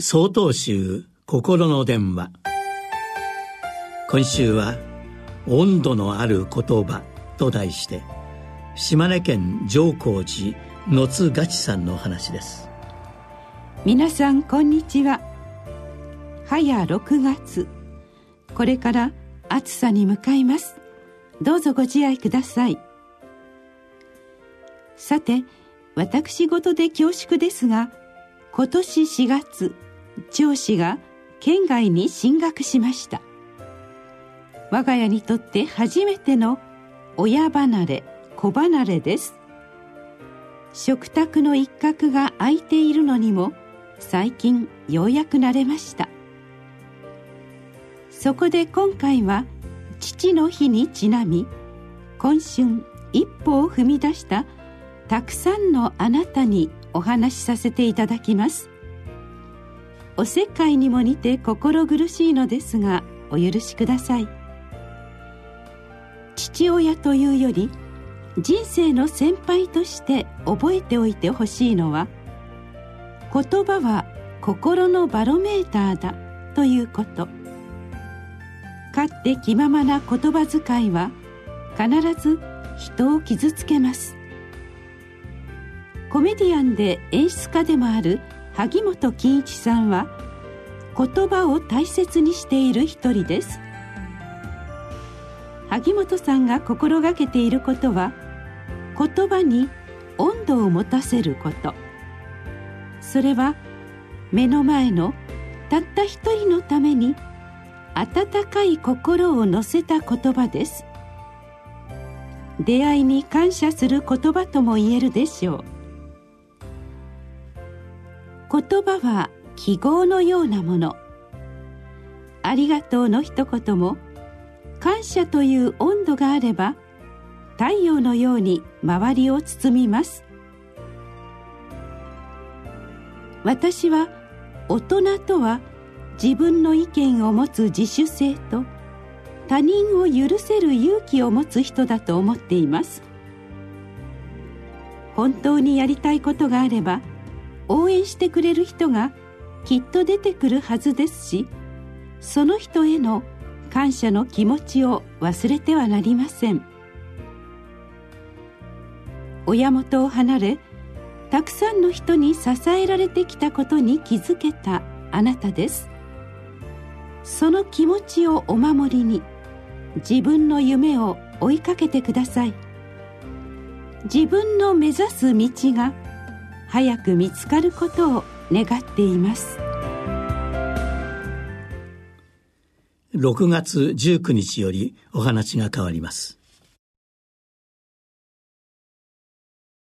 総統集心の電話。今週は「温度のある言葉」と題して島根県上高寺野津ガチさんの話です。皆さんこんにちは。早6月。これから暑さに向かいます。どうぞご自愛ください。さて私事で恐縮ですが今年4月長子が県外に進学しました。我が家にとって初めての親離れ子離れです。食卓の一角が空いているのにも最近ようやく慣れました。そこで今回は父の日にちなみ今春一歩を踏み出したたくさんのあなたにお話しさせていただきます。おせっかいにも似て心苦しいのですがお許しください。父親というより人生の先輩として覚えておいてほしいのは言葉は心のバロメーターだということ。勝って気ままな言葉遣いは必ず人を傷つけます。コメディアンで演出家でもある萩本欽一さんは言葉を大切にしている一人です。萩本さんが心がけていることは言葉に温度を持たせること。それは目の前のたった一人のために温かい心を乗せた言葉です。出会いに感謝する言葉とも言えるでしょう。言葉は記号のようなもの。ありがとうの一言も感謝という温度があれば太陽のように周りを包みます。私は大人とは自分の意見を持つ自主性と他人を許せる勇気を持つ人だと思っています。本当にやりたいことがあれば応援してくれる人がきっと出てくるはずですしその人への感謝の気持ちを忘れてはなりません。親元を離れたくさんの人に支えられてきたことに気づけたあなたです。その気持ちをお守りに自分の夢を追いかけてください。自分の目指す道が早く見つかることを願っています。6月19日よりお話が変わります。